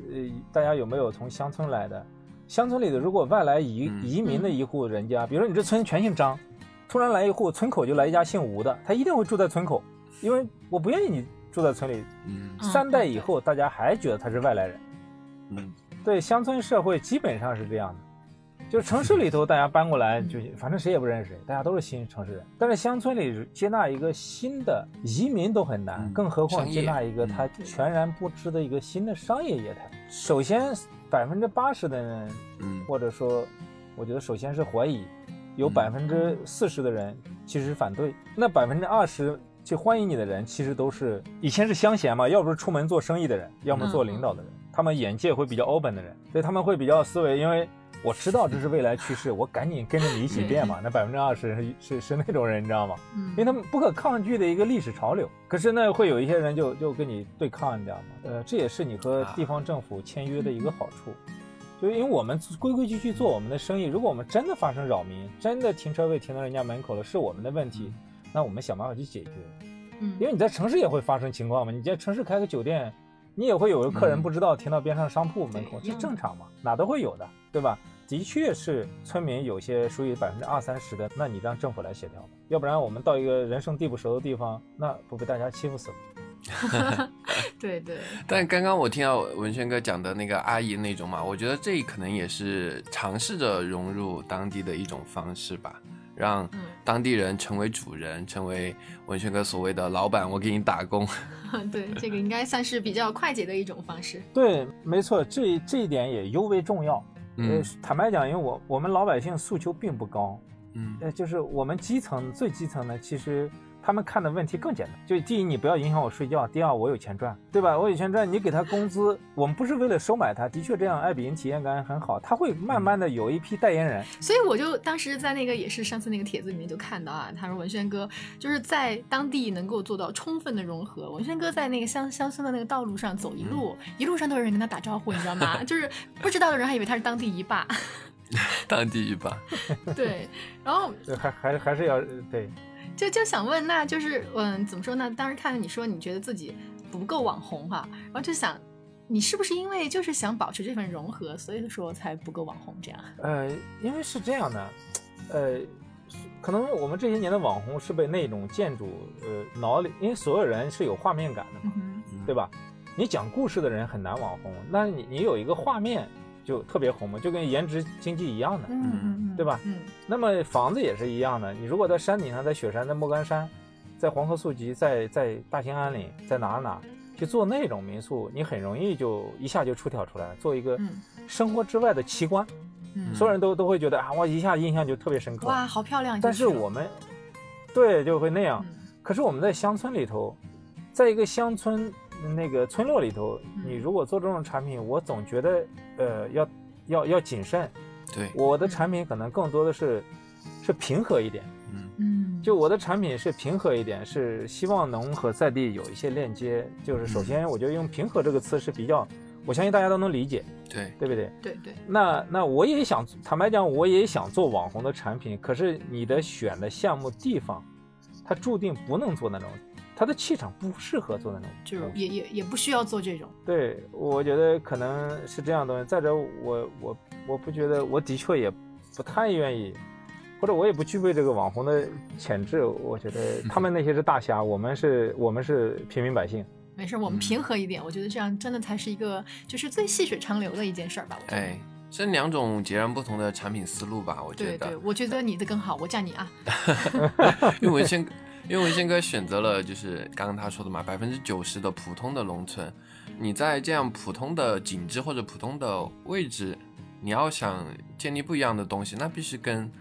A: 大家有没有从乡村来的，乡村里的如果外来移
C: 嗯
A: 移民的一户人家，比如说你这村全姓张，突然来一户村口就来一家姓吴的，他一定会住在村口，因为我不愿意你住在村里，三代以后大家还觉得他是外来人。
C: 嗯。
A: 对，乡村社会基本上是这样的，就是城市里头大家搬过来就反正谁也不认识谁，大家都是新城市人。但是乡村里接纳一个新的移民都很难，
C: 嗯。
A: 更何况接纳一个
C: 嗯。
A: 他全然不知的一个新的商业业态。首先，百分之八十的人，
C: 嗯。
A: 或者说，我觉得首先是怀疑，有
C: 嗯
A: 百分之四十的人其实反对，那百分之二十。去欢迎你的人，其实都是以前是乡贤嘛，要不是出门做生意的人，要么做领导的人，他们眼界会比较 open 的人，所以他们会比较思维，因为我知道这是未来趋势，我赶紧跟着你一起变嘛。[LAUGHS] 那百分之二十是是是那种人，你知道吗？因为
B: 嗯
A: 他们不可抗拒的一个历史潮流。可是呢，会有一些人就就跟你对抗，你知道吗？呃，这也是你和地方政府签约的一个好处。就因为我们规规矩矩做我们的生意，如果我们真的发生扰民，真的停车位停到人家门口了，是我们的问题，那我们想办法去解决。
B: 嗯
A: 因为你在城市也会发生情况嘛，你在城市开个酒店，你也会有个客人
C: 嗯
A: 不知道停到边上商铺门口，这正常嘛，哪都会有的，对吧？的确是村民有些属于百分之二三十的，那你让政府来协调吧，要不然我们到一个人生地不熟的地方，那不被大家欺负死了？[LAUGHS]
B: 对对，
C: 但刚刚我听到文轩哥讲的那个阿姨那种嘛，我觉得这可能也是尝试着融入当地的一种方式吧，让
B: 嗯
C: 当地人成为主人，成为文轩哥所谓的老板，我给你打工。[LAUGHS]
B: 对，这个应该算是比较快捷的一种方式。[LAUGHS]
A: 对，没错，这这一点也尤为重要。
C: 嗯
A: 呃，坦白讲，因为我我们老百姓诉求并不高，
C: 嗯
A: 呃，就是我们基层最基层的，其实他们看的问题更简单。就第一，你不要影响我睡觉；第二，我有钱赚，对吧？我有钱赚，你给他工资，我们不是为了收买他，的确这样爱彼迎体验感很好，他会慢慢的有一批代言人。
B: 所以我就当时在那个也是上次那个帖子里面就看到啊，他说文轩哥就是在当地能够做到充分的融合。文轩哥在那个乡乡村的那个道路上走一路，一路上都有人跟他打招呼，你知道吗？就是不知道的人还以为他是当地一霸。[LAUGHS]
C: 当地一霸，[LAUGHS]
B: 对，然后
A: 对还还还是要呃对，
B: 就就想问，那就是嗯，怎么说呢？当时看到你说你觉得自己不够网红哈、然后就想，你是不是因为就是想保持这份融合，所以说才不够网红这样？
A: 呃，因为是这样的，呃，可能我们这些年的网红是被那种建筑呃脑里，因为所有人是有画面感的嘛，
B: 嗯
A: 对吧？你讲故事的人很难网红，那你你有一个画面就特别红嘛，就跟颜值经济一样的。
B: 嗯嗯嗯，
A: 对吧
B: 嗯
A: 那么房子也是一样的，你如果在山顶上，在雪山，在莫干山，在黄河宿集，在在大兴安岭，在哪哪儿去做那种民宿，你很容易就一下就出挑出来，做一个
B: 嗯
A: 生活之外的奇观，
B: 嗯，
A: 所有人都都会觉得啊，我一下印象就特别深刻。
B: 哇，好漂亮！
A: 但是我们对就会那样，
B: 嗯
A: 可是我们在乡村里头，在一个乡村那个村落里头，
B: 嗯
A: 你如果做这种产品，我总觉得呃要要要谨慎。
C: 对，
A: 我的产品可能更多的是是平和一点，
C: 嗯
B: 嗯，
A: 就我的产品是平和一点，是希望能和在地有一些链接。就是首先，我觉得用平和这个词是比较，我相信大家都能理解，
C: 对，
A: 对不对？
B: 对对，
A: 那那我也想，坦白讲，我也想做网红的产品，可是你的选的项目地方，它注定不能做那种，它的气场不适合做那种，
B: 就是也也也不需要做这种。
A: 对，我觉得可能是这样的东西。再者，我我我不觉得，我的确也不太愿意，或者我也不具备这个网红的潜质。我觉得他们那些是大侠，我们是 [LAUGHS] 我们是平民百姓。
B: 没事，我们
C: 嗯
B: 平和一点，我觉得这样真的才是一个就是最细水长流的一件事儿吧。我觉得。
C: 哎，是两种截然不同的产品思路吧？我觉得
B: 对对，，我觉得你的更好，我嫁你啊。[LAUGHS]
C: 因为文宪，因为文宪哥选择了就是刚刚他说的嘛，百分之九十的普通的农村，你在这样普通的景致或者普通的位置，你要想建立不一样的东西，那必须跟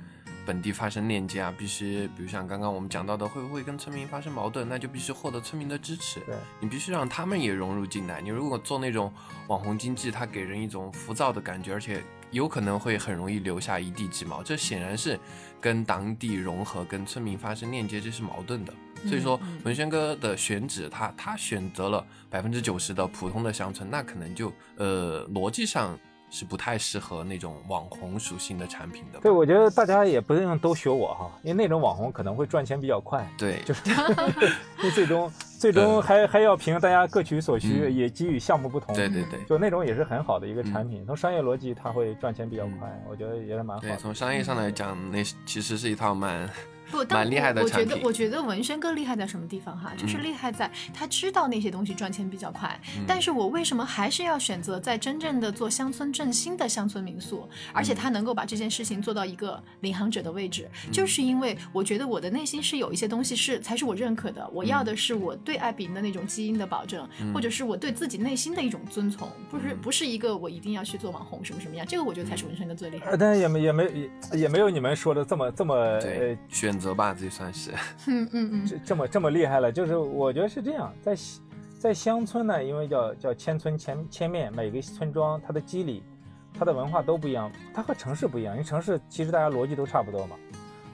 C: 本地发生链接啊，必须，比如像刚刚我们讲到的，会不会跟村民发生矛盾，那就必须获得村民的支持。
A: 对，
C: 你必须让他们也融入进来。你如果做那种网红经济，它给人一种浮躁的感觉，而且有可能会很容易留下一地鸡毛。这显然是跟当地融合、跟村民发生链接，这是矛盾的。所以说文轩哥的选址，他他选择了百分之九十的普通的乡村，那可能就呃逻辑上是不太适合那种网红属性的产品的。
A: 对，我觉得大家也不用都学我哈，因为那种网红可能会赚钱比较快，
C: 对
A: 就是 [LAUGHS] 因为最终最终还还要凭大家各取所需，
C: 嗯。
A: 也给予项目不同。
C: 对对对。
A: 就那种也是很好的一个产
C: 嗯
A: 品，从商业逻辑它会赚钱比较快，我觉得也是蛮好
C: 对，
A: 的。
C: 从商业上来讲，那其实是一套蛮
B: 不，但
C: 蛮厉害的
B: 我我觉得，我觉得文轩哥厉害在什么地方哈？就是
C: 嗯。
B: 厉害在他知道那些东西赚钱比较快，
C: 嗯。
B: 但是我为什么还是要选择在真正的做乡村振兴的乡村民宿，而
C: 嗯。
B: 且他能够把这件事情做到一个领航者的位置，就是因为我觉得我的内心是有一些东西是才是我认可的，我要的是我对艾比的那种基因的保证，
C: 嗯
B: 或者是我对自己内心的一种遵从，不是
C: 嗯。
B: 不是一个我一定要去做网红什么什么样，这个我觉得才是文轩哥最厉害
A: 呃，
B: 的。
A: 但是也没也没也也没有你们说的这么这么
C: 对
A: 呃
C: 选择吧，这算是。[LAUGHS]
B: 嗯嗯嗯，
A: 这这么这么厉害了。就是我觉得是这样，在西在乡村呢，因为叫叫千村千千面，每个村庄它的机理、它的文化都不一样，它和城市不一样。因为城市其实大家逻辑都差不多嘛。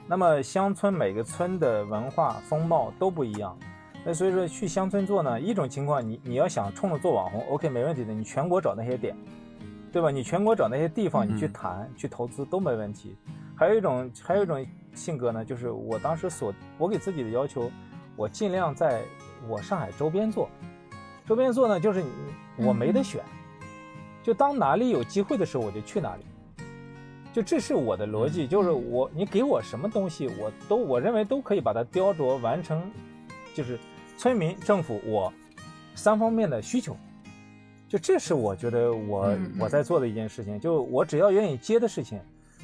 A: 那么乡村每个村的文化风貌都不一样。那所以说去乡村做呢，一种情况你你要想冲着做网红，OK 没问题的，你全国找那些点，对吧？你全国找那些地方，你去
C: 嗯
A: 谈、去投资都没问题。还有一种还有一种性格呢，就是我当时所我给自己的要求，我尽量在我上海周边做。周边做呢，就是我没得选，就当哪里有机会的时候我就去哪里。就这是我的逻辑，就是我你给我什么东西，我都我认为都可以把它雕琢完成，就是村民、政府我三方面的需求。就这是我觉得我我在做的一件事情，就我只要愿意接的事情，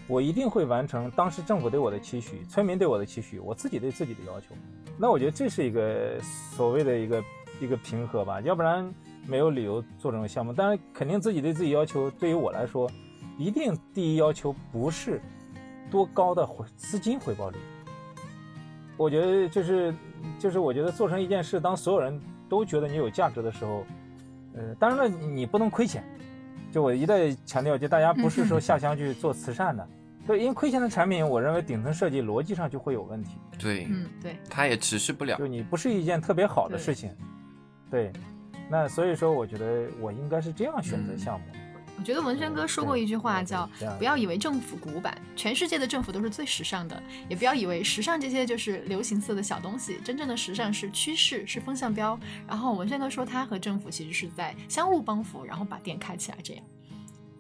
A: 我一定会完成当时政府对我的期许，村民对我的期许，我自己对自己的要求。那我觉得这是一个所谓的一个一个平和吧，要不然没有理由做这种项目。当然，肯定自己对自己要求，对于我来说，一定第一要求不是多高的回资金回报率。我觉得就是就是我觉得做成一件事，当所有人都觉得你有价值的时候，呃，当然了，你不能亏钱。就我一再强调，就大家不是说下乡去做慈善的，对，因为亏钱的产品，我认为顶层设计逻辑上就会有问题，
C: 对，
B: 嗯对。
C: 它也持续不了
A: 就。你不是一件特别好的事情，对。那所以说，我觉得我应该是这样选择项目。
B: 我觉得文轩哥说过一句话，叫“不要以为政府古板，全世界的政府都是最时尚的；也不要以为时尚这些就是流行色的小东西，真正的时尚是趋势，是风向标。”然后文轩哥说，他和政府其实是在相互帮扶，然后把店开起来，这样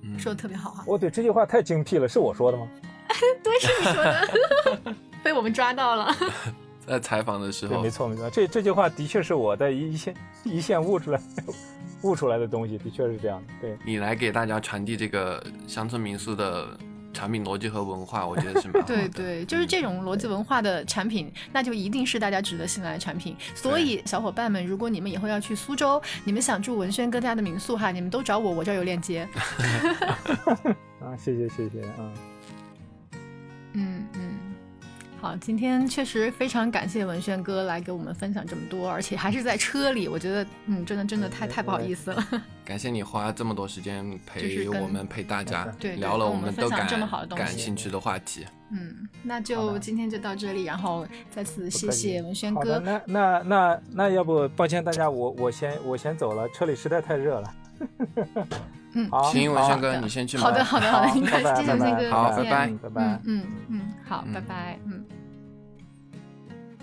C: 嗯
B: 说的特别好啊！
A: 我，对，这句话太精辟了，是我说的吗？[LAUGHS]
B: 对，是你说的，[LAUGHS] 被我们抓到了。[LAUGHS]
C: 在采访的时
A: 对，
C: 候
A: 没，错没错，这这句话的确是我在一线一线悟出来悟出来的东西，的确是这样的。对，
C: 你来给大家传递这个乡村民宿的产品逻辑和文化，我觉得是蛮好的。[LAUGHS]
B: 对对，就是这种逻辑文化的产品，那就一定是大家值得信赖的产品。所以，小伙伴们，如果你们以后要去苏州，你们想住文轩哥家的民宿哈，你们都找我，我这儿有链接。[LAUGHS] [LAUGHS]
A: 啊，谢谢谢谢啊。
B: 嗯嗯，好，今天确实非常感谢文轩哥来给我们分享这么多，而且还是在车里，我觉得嗯，真的真的太太不好意思了。[LAUGHS]
C: 感谢你花这么多时间陪我们，陪大家
B: 对对
C: 聊了
B: 我们
C: 们都感
B: 这么好的东西
C: 感兴趣的话题。
B: 嗯，那就今天就到这里，然后再次谢谢文轩
A: 好的，
B: 哥。
A: 那那那那要不抱歉大家，我我先我先走了，车里实在太热了。[LAUGHS]
B: 嗯，
A: 好，
C: 行，文
A: 好
C: 轩哥，你先去忙。
B: 好的好的好的，谢谢文轩哥，
C: 好拜拜
A: 拜拜
B: 嗯嗯嗯，好，
C: 嗯
B: 拜拜，嗯。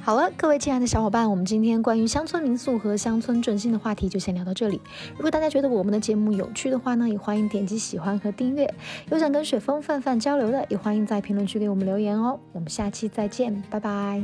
D: 好了，各位亲爱的小伙伴，我们今天关于乡村民宿和乡村振兴的话题就先聊到这里。如果大家觉得我们的节目有趣的话呢，也欢迎点击喜欢和订阅。有想跟雪峰范范交流的，也欢迎在评论区给我们留言哦。我们下期再见，拜拜。